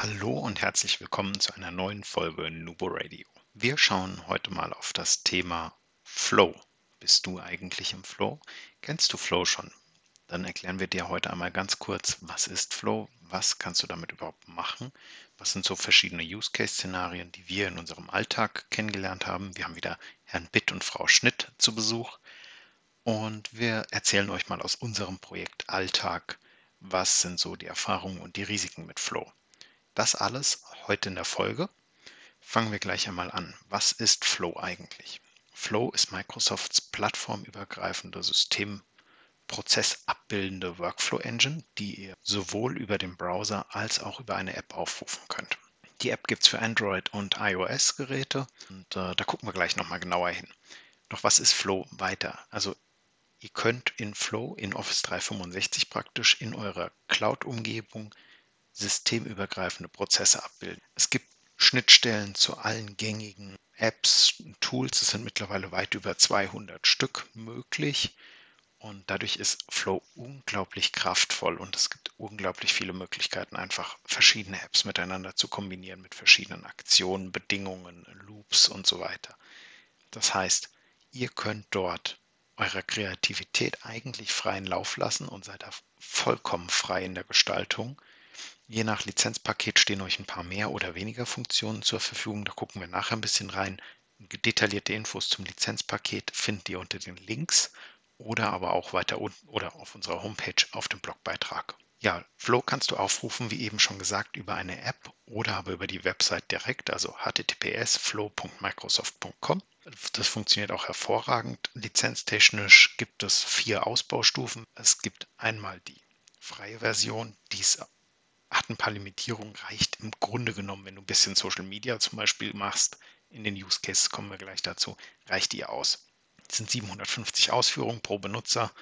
Hallo und herzlich willkommen zu einer neuen Folge Nubo Radio. Wir schauen heute mal auf das Thema Flow. Bist du eigentlich im Flow? Kennst du Flow schon? Dann erklären wir dir heute einmal ganz kurz, was ist Flow, was kannst du damit überhaupt machen, was sind so verschiedene Use-Case-Szenarien, die wir in unserem Alltag kennengelernt haben. Wir haben wieder Herrn Bitt und Frau Schnitt zu Besuch und wir erzählen euch mal aus unserem Projekt Alltag, was sind so die Erfahrungen und die Risiken mit Flow. Das alles heute in der Folge. Fangen wir gleich einmal an. Was ist Flow eigentlich? Flow ist Microsofts plattformübergreifende Systemprozessabbildende Workflow Engine, die ihr sowohl über den Browser als auch über eine App aufrufen könnt. Die App gibt es für Android und iOS-Geräte und äh, da gucken wir gleich nochmal genauer hin. Doch was ist Flow weiter? Also ihr könnt in Flow in Office 365 praktisch in eurer Cloud-Umgebung systemübergreifende Prozesse abbilden. Es gibt Schnittstellen zu allen gängigen Apps, Tools. Es sind mittlerweile weit über 200 Stück möglich. Und dadurch ist Flow unglaublich kraftvoll und es gibt unglaublich viele Möglichkeiten, einfach verschiedene Apps miteinander zu kombinieren mit verschiedenen Aktionen, Bedingungen, Loops und so weiter. Das heißt, ihr könnt dort eurer Kreativität eigentlich freien Lauf lassen und seid da vollkommen frei in der Gestaltung Je nach Lizenzpaket stehen euch ein paar mehr oder weniger Funktionen zur Verfügung. Da gucken wir nachher ein bisschen rein. Detaillierte Infos zum Lizenzpaket findet ihr unter den Links oder aber auch weiter unten oder auf unserer Homepage auf dem Blogbeitrag. Ja, Flow kannst du aufrufen, wie eben schon gesagt, über eine App oder aber über die Website direkt, also https flow.microsoft.com. Das funktioniert auch hervorragend. Lizenztechnisch gibt es vier Ausbaustufen. Es gibt einmal die freie Version, die ist hat ein paar Limitierungen, reicht im Grunde genommen, wenn du ein bisschen Social Media zum Beispiel machst, in den Use Cases kommen wir gleich dazu, reicht die aus. Es sind 750 Ausführungen pro Benutzer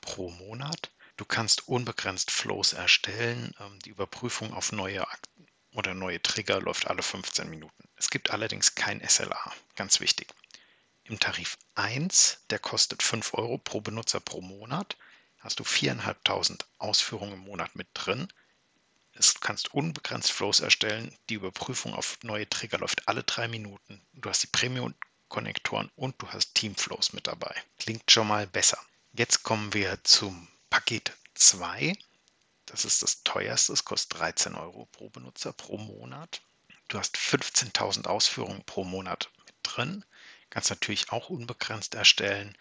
pro Monat. Du kannst unbegrenzt Flows erstellen. Ähm, die Überprüfung auf neue Akten oder neue Trigger läuft alle 15 Minuten. Es gibt allerdings kein SLA, ganz wichtig. Im Tarif 1, der kostet 5 Euro pro Benutzer pro Monat, hast du 4.500 Ausführungen im Monat mit drin. Du kannst unbegrenzt Flows erstellen. Die Überprüfung auf neue Trigger läuft alle drei Minuten. Du hast die Premium-Konnektoren und du hast Teamflows mit dabei. Klingt schon mal besser. Jetzt kommen wir zum Paket 2. Das ist das teuerste. Es kostet 13 Euro pro Benutzer pro Monat. Du hast 15.000 Ausführungen pro Monat mit drin. Kannst natürlich auch unbegrenzt erstellen.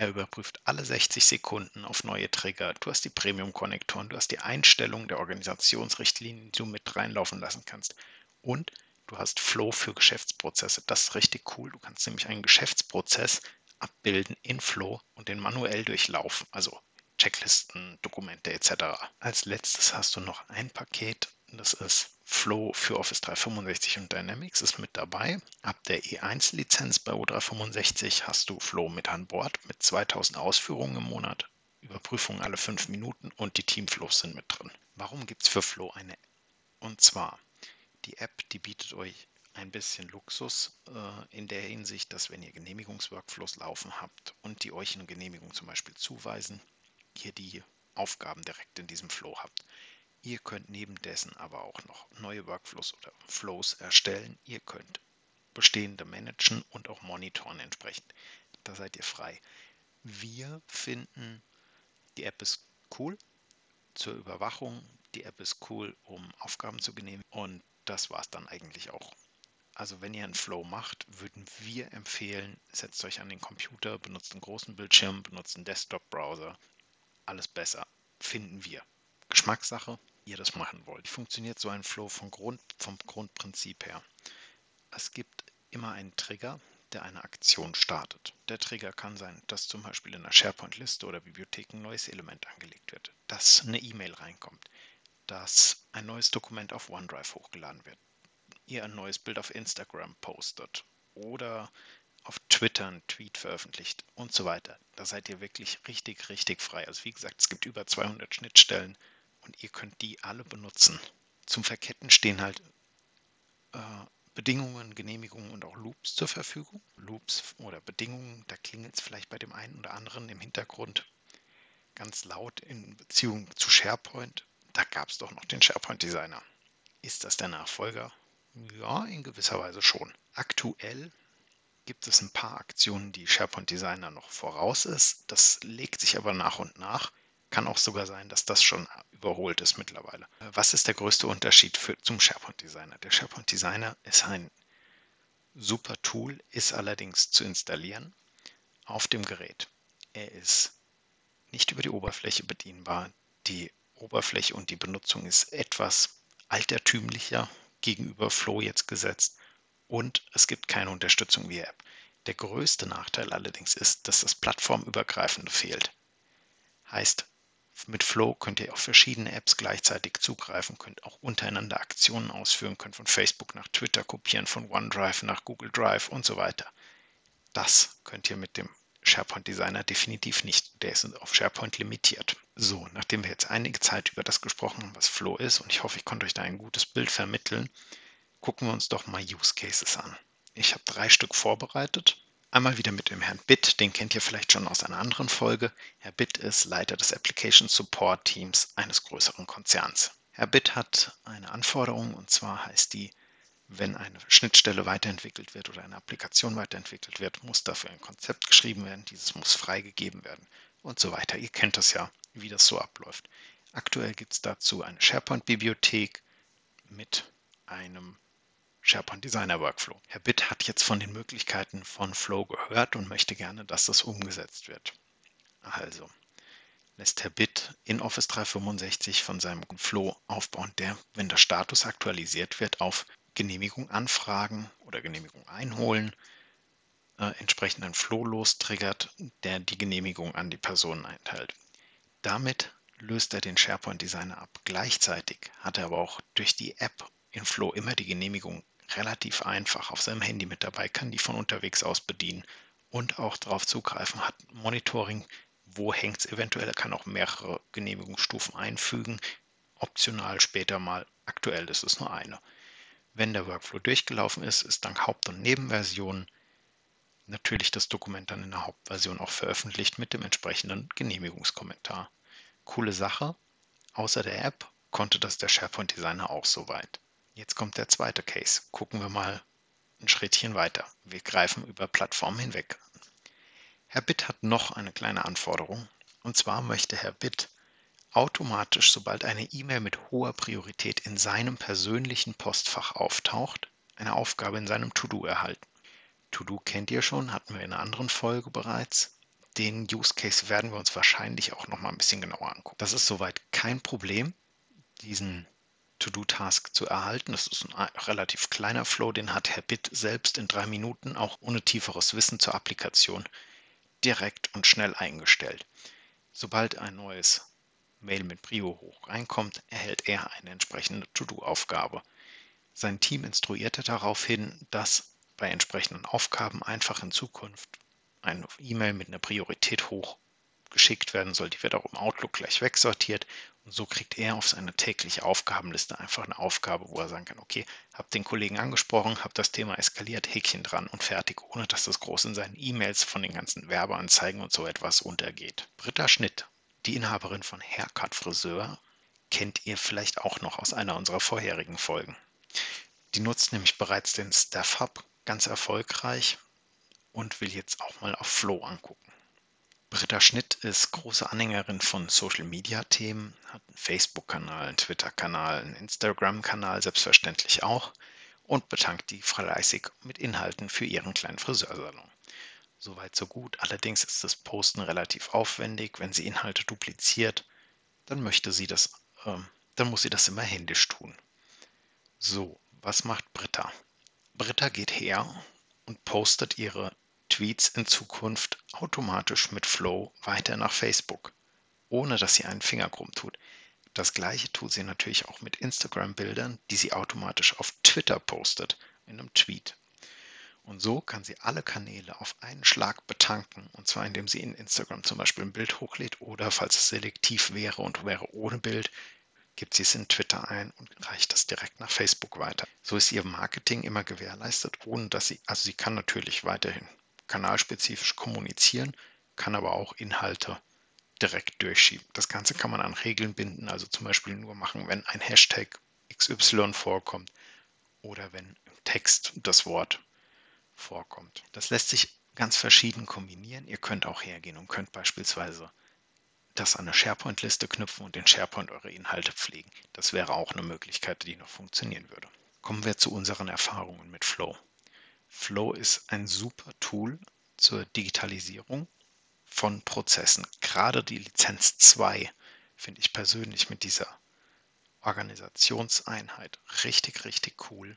Er überprüft alle 60 Sekunden auf neue Trigger. Du hast die Premium-Konnektoren, du hast die Einstellung der Organisationsrichtlinien, die du mit reinlaufen lassen kannst. Und du hast Flow für Geschäftsprozesse. Das ist richtig cool. Du kannst nämlich einen Geschäftsprozess abbilden in Flow und den manuell durchlaufen. Also Checklisten, Dokumente etc. Als letztes hast du noch ein Paket, das ist Flow für Office 365 und Dynamics ist mit dabei. Ab der E1-Lizenz bei O365 hast du Flow mit an Bord mit 2000 Ausführungen im Monat, Überprüfungen alle 5 Minuten und die Teamflows sind mit drin. Warum gibt es für Flow eine App? Und zwar, die App, die bietet euch ein bisschen Luxus äh, in der Hinsicht, dass wenn ihr Genehmigungsworkflows laufen habt und die euch eine Genehmigung zum Beispiel zuweisen, ihr die Aufgaben direkt in diesem Flow habt. Ihr könnt neben dessen aber auch noch neue Workflows oder Flows erstellen. Ihr könnt bestehende managen und auch monitoren entsprechend. Da seid ihr frei. Wir finden, die App ist cool zur Überwachung. Die App ist cool, um Aufgaben zu genehmigen. Und das war es dann eigentlich auch. Also wenn ihr einen Flow macht, würden wir empfehlen, setzt euch an den Computer, benutzt einen großen Bildschirm, benutzt einen Desktop-Browser. Alles besser, finden wir. Geschmackssache, ihr das machen wollt. Wie funktioniert so ein Flow vom, Grund, vom Grundprinzip her? Es gibt immer einen Trigger, der eine Aktion startet. Der Trigger kann sein, dass zum Beispiel in einer SharePoint-Liste oder Bibliothek ein neues Element angelegt wird, dass eine E-Mail reinkommt. dass ein neues Dokument auf OneDrive hochgeladen wird, ihr ein neues Bild auf Instagram postet oder auf Twitter einen Tweet veröffentlicht und so weiter. Da seid ihr wirklich richtig, richtig frei. Also wie gesagt, es gibt über 200 Schnittstellen und ihr könnt die alle benutzen. Zum Verketten stehen halt äh, Bedingungen, Genehmigungen und auch Loops zur Verfügung. Loops oder Bedingungen, da klingelt es vielleicht bei dem einen oder anderen im Hintergrund ganz laut in Beziehung zu SharePoint. Da gab es doch noch den SharePoint Designer. Ist das der Nachfolger? Ja, in gewisser Weise schon. Aktuell gibt es ein paar Aktionen, die SharePoint Designer noch voraus ist. Das legt sich aber nach und nach. Kann auch sogar sein, dass das schon überholt ist mittlerweile. Was ist der größte Unterschied für, zum SharePoint Designer? Der SharePoint Designer ist ein super Tool, ist allerdings zu installieren auf dem Gerät. Er ist nicht über die Oberfläche bedienbar. Die Oberfläche und die Benutzung ist etwas altertümlicher gegenüber Flow jetzt gesetzt und es gibt keine Unterstützung via App. Der größte Nachteil allerdings ist, dass das plattformübergreifende fehlt. Heißt, mit Flow könnt ihr auf verschiedene Apps gleichzeitig zugreifen, könnt auch untereinander Aktionen ausführen, könnt von Facebook nach Twitter kopieren, von OneDrive nach Google Drive und so weiter. Das könnt ihr mit dem SharePoint Designer definitiv nicht. Der ist auf SharePoint limitiert. So, nachdem wir jetzt einige Zeit über das gesprochen haben, was Flow ist, und ich hoffe, ich konnte euch da ein gutes Bild vermitteln, gucken wir uns doch mal Use Cases an. Ich habe drei Stück vorbereitet Einmal wieder mit dem Herrn Bitt, den kennt ihr vielleicht schon aus einer anderen Folge. Herr Bitt ist Leiter des Application Support Teams eines größeren Konzerns. Herr Bitt hat eine Anforderung und zwar heißt die, wenn eine Schnittstelle weiterentwickelt wird oder eine Applikation weiterentwickelt wird, muss dafür ein Konzept geschrieben werden, dieses muss freigegeben werden und so weiter. Ihr kennt das ja, wie das so abläuft. Aktuell gibt es dazu eine SharePoint-Bibliothek mit einem SharePoint Designer Workflow. Herr Bitt hat jetzt von den Möglichkeiten von Flow gehört und möchte gerne, dass das umgesetzt wird. Also lässt Herr Bitt in Office 365 von seinem Flow aufbauen, der, wenn der Status aktualisiert wird, auf Genehmigung anfragen oder Genehmigung einholen, äh, entsprechend einen Flow lostriggert, der die Genehmigung an die Person einteilt. Damit löst er den SharePoint Designer ab. Gleichzeitig hat er aber auch durch die App in Flow immer die Genehmigung relativ einfach auf seinem Handy mit dabei, kann die von unterwegs aus bedienen und auch darauf zugreifen, hat Monitoring, wo hängt es eventuell, kann auch mehrere Genehmigungsstufen einfügen, optional später mal, aktuell ist es nur eine. Wenn der Workflow durchgelaufen ist, ist dank Haupt- und Nebenversion natürlich das Dokument dann in der Hauptversion auch veröffentlicht mit dem entsprechenden Genehmigungskommentar. Coole Sache, außer der App konnte das der SharePoint Designer auch soweit. Jetzt kommt der zweite Case. Gucken wir mal ein Schrittchen weiter. Wir greifen über Plattformen hinweg. Herr Bitt hat noch eine kleine Anforderung. Und zwar möchte Herr Bitt automatisch, sobald eine E-Mail mit hoher Priorität in seinem persönlichen Postfach auftaucht, eine Aufgabe in seinem To-Do erhalten. To-Do kennt ihr schon, hatten wir in einer anderen Folge bereits. Den Use Case werden wir uns wahrscheinlich auch noch mal ein bisschen genauer angucken. Das ist soweit kein Problem. Diesen To-Do-Task zu erhalten. Das ist ein relativ kleiner Flow, den hat Herr Bitt selbst in drei Minuten, auch ohne tieferes Wissen zur Applikation, direkt und schnell eingestellt. Sobald ein neues Mail mit Prio hoch reinkommt, erhält er eine entsprechende To-Do-Aufgabe. Sein Team instruierte daraufhin, dass bei entsprechenden Aufgaben einfach in Zukunft eine E-Mail mit einer Priorität hoch geschickt werden soll. Die wird auch im Outlook gleich wegsortiert und so kriegt er auf seine tägliche Aufgabenliste einfach eine Aufgabe, wo er sagen kann, okay, habe den Kollegen angesprochen, habe das Thema eskaliert, Häkchen dran und fertig, ohne dass das groß in seinen E-Mails von den ganzen Werbeanzeigen und so etwas untergeht. Britta Schnitt, die Inhaberin von Haircut Friseur, kennt ihr vielleicht auch noch aus einer unserer vorherigen Folgen. Die nutzt nämlich bereits den Staff Hub ganz erfolgreich und will jetzt auch mal auf Flow angucken. Britta Schnitt ist große Anhängerin von Social-Media-Themen, hat einen Facebook-Kanal, einen Twitter-Kanal, einen Instagram-Kanal selbstverständlich auch und betankt die fleißig mit Inhalten für ihren kleinen Friseursalon. Soweit so gut. Allerdings ist das Posten relativ aufwendig. Wenn sie Inhalte dupliziert, dann möchte sie das, äh, dann muss sie das immer händisch tun. So, was macht Britta? Britta geht her und postet ihre Tweets in Zukunft automatisch mit Flow weiter nach Facebook, ohne dass sie einen Finger krumm tut. Das gleiche tut sie natürlich auch mit Instagram-Bildern, die sie automatisch auf Twitter postet, in einem Tweet. Und so kann sie alle Kanäle auf einen Schlag betanken. Und zwar indem sie in Instagram zum Beispiel ein Bild hochlädt oder falls es selektiv wäre und wäre ohne Bild, gibt sie es in Twitter ein und reicht das direkt nach Facebook weiter. So ist ihr Marketing immer gewährleistet, ohne dass sie, also sie kann natürlich weiterhin kanalspezifisch kommunizieren, kann aber auch Inhalte direkt durchschieben. Das Ganze kann man an Regeln binden, also zum Beispiel nur machen, wenn ein Hashtag XY vorkommt oder wenn im Text das Wort vorkommt. Das lässt sich ganz verschieden kombinieren. Ihr könnt auch hergehen und könnt beispielsweise das an eine SharePoint-Liste knüpfen und in SharePoint eure Inhalte pflegen. Das wäre auch eine Möglichkeit, die noch funktionieren würde. Kommen wir zu unseren Erfahrungen mit Flow. Flow ist ein super Tool zur Digitalisierung von Prozessen. Gerade die Lizenz 2 finde ich persönlich mit dieser Organisationseinheit richtig, richtig cool.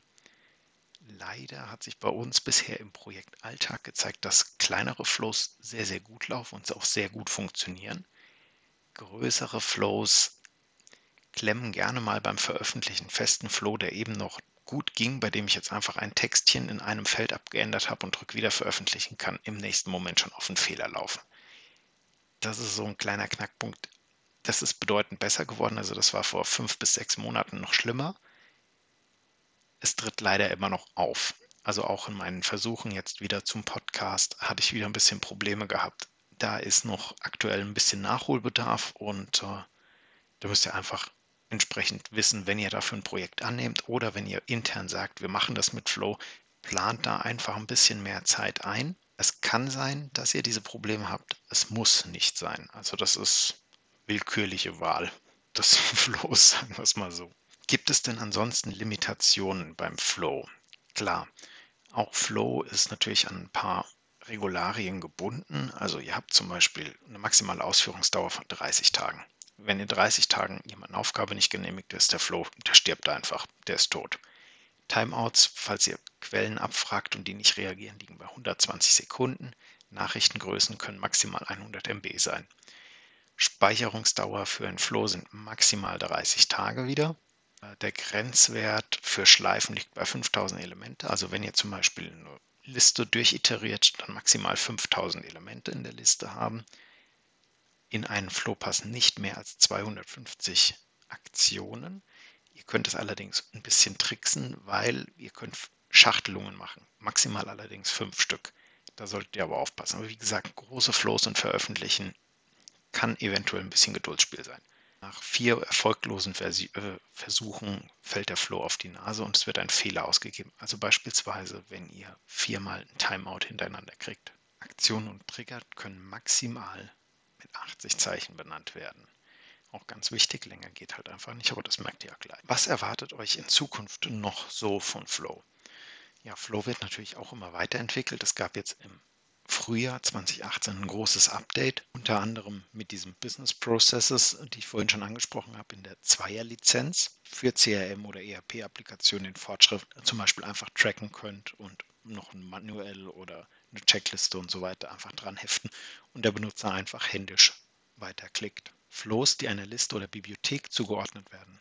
Leider hat sich bei uns bisher im Projekt Alltag gezeigt, dass kleinere Flows sehr, sehr gut laufen und auch sehr gut funktionieren. Größere Flows klemmen gerne mal beim Veröffentlichen festen Flow, der eben noch gut ging, bei dem ich jetzt einfach ein Textchen in einem Feld abgeändert habe und drück wieder veröffentlichen kann, im nächsten Moment schon auf einen Fehler laufen. Das ist so ein kleiner Knackpunkt. Das ist bedeutend besser geworden. Also das war vor fünf bis sechs Monaten noch schlimmer. Es tritt leider immer noch auf. Also auch in meinen Versuchen jetzt wieder zum Podcast hatte ich wieder ein bisschen Probleme gehabt. Da ist noch aktuell ein bisschen Nachholbedarf und äh, da müsst ihr einfach entsprechend wissen, wenn ihr dafür ein Projekt annehmt oder wenn ihr intern sagt, wir machen das mit Flow, plant da einfach ein bisschen mehr Zeit ein. Es kann sein, dass ihr diese Probleme habt. Es muss nicht sein. Also das ist willkürliche Wahl des Flows, sagen wir es mal so. Gibt es denn ansonsten Limitationen beim Flow? Klar, auch Flow ist natürlich an ein paar Regularien gebunden. Also ihr habt zum Beispiel eine maximale Ausführungsdauer von 30 Tagen wenn in 30 Tagen jemand eine Aufgabe nicht genehmigt ist, der Flow, der stirbt einfach, der ist tot. Timeouts, falls ihr Quellen abfragt und die nicht reagieren, liegen bei 120 Sekunden. Nachrichtengrößen können maximal 100 MB sein. Speicherungsdauer für ein Flow sind maximal 30 Tage wieder. Der Grenzwert für Schleifen liegt bei 5000 Elemente. Also wenn ihr zum Beispiel eine Liste durchiteriert, dann maximal 5000 Elemente in der Liste haben in einen Flow passen nicht mehr als 250 Aktionen. Ihr könnt es allerdings ein bisschen tricksen, weil ihr könnt Schachtelungen machen. Maximal allerdings fünf Stück. Da solltet ihr aber aufpassen. Aber wie gesagt, große Flows und veröffentlichen kann eventuell ein bisschen Geduldsspiel sein. Nach vier erfolglosen äh, Versuchen fällt der Flow auf die Nase und es wird ein Fehler ausgegeben. Also beispielsweise, wenn ihr viermal ein Timeout hintereinander kriegt. Aktionen und Trigger können maximal mit 80 Zeichen benannt werden. Auch ganz wichtig, länger geht halt einfach nicht, aber das merkt ihr ja gleich. Was erwartet euch in Zukunft noch so von Flow? Ja, Flow wird natürlich auch immer weiterentwickelt. Es gab jetzt im Frühjahr 2018 ein großes Update, unter anderem mit diesen Business Processes, die ich vorhin schon angesprochen habe, in der Zweier-Lizenz für CRM oder ERP-Applikationen den Fortschritt zum Beispiel einfach tracken könnt und noch Manuell oder eine Checkliste und so weiter einfach dran heften und der Benutzer einfach händisch weiterklickt. Flows, die einer Liste oder Bibliothek zugeordnet werden,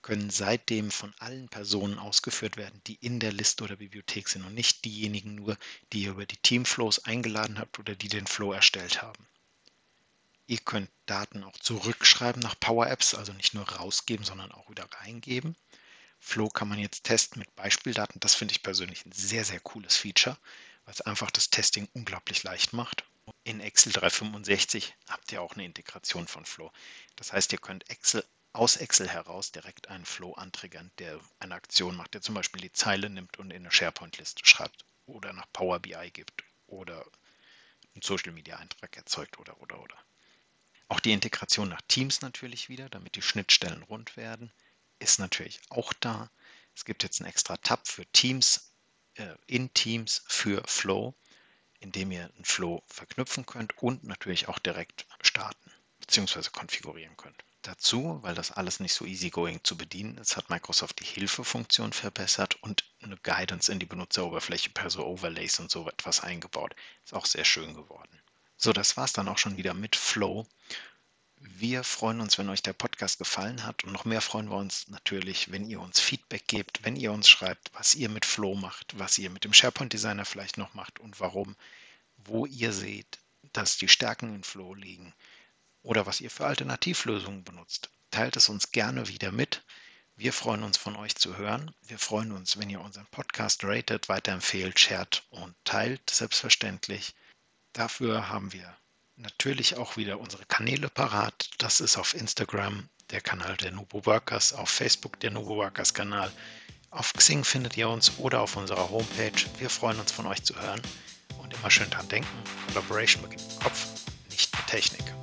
können seitdem von allen Personen ausgeführt werden, die in der Liste oder Bibliothek sind und nicht diejenigen nur, die ihr über die Teamflows eingeladen habt oder die den Flow erstellt haben. Ihr könnt Daten auch zurückschreiben nach Power Apps, also nicht nur rausgeben, sondern auch wieder reingeben. Flow kann man jetzt testen mit Beispieldaten. Das finde ich persönlich ein sehr, sehr cooles Feature, es einfach das Testing unglaublich leicht macht. In Excel 365 habt ihr auch eine Integration von Flow. Das heißt, ihr könnt Excel aus Excel heraus direkt einen Flow antriggern, der eine Aktion macht, der zum Beispiel die Zeile nimmt und in eine SharePoint-Liste schreibt oder nach Power BI gibt oder einen Social Media Eintrag erzeugt oder oder oder. Auch die Integration nach Teams natürlich wieder, damit die Schnittstellen rund werden ist natürlich auch da. Es gibt jetzt einen extra Tab für Teams, in Teams für Flow, in dem ihr einen Flow verknüpfen könnt und natürlich auch direkt starten bzw. konfigurieren könnt. Dazu, weil das alles nicht so easygoing zu bedienen ist, hat Microsoft die Hilfefunktion verbessert und eine Guidance in die Benutzeroberfläche per so Overlays und so etwas eingebaut. Ist auch sehr schön geworden. So, das war es dann auch schon wieder mit Flow. Wir freuen uns, wenn euch der Podcast gefallen hat und noch mehr freuen wir uns natürlich, wenn ihr uns Feedback gebt, wenn ihr uns schreibt, was ihr mit Flow macht, was ihr mit dem SharePoint Designer vielleicht noch macht und warum, wo ihr seht, dass die Stärken in Flow liegen oder was ihr für Alternativlösungen benutzt. Teilt es uns gerne wieder mit. Wir freuen uns von euch zu hören. Wir freuen uns, wenn ihr unseren Podcast ratet, weiterempfehlt, shared und teilt, selbstverständlich. Dafür haben wir natürlich auch wieder unsere Kanäle parat. Das ist auf Instagram der Kanal der Nubo Workers, auf Facebook der Nubo Workers Kanal. Auf Xing findet ihr uns oder auf unserer Homepage. Wir freuen uns von euch zu hören und immer schön dran denken. Collaboration beginnt im Kopf, nicht mit Technik.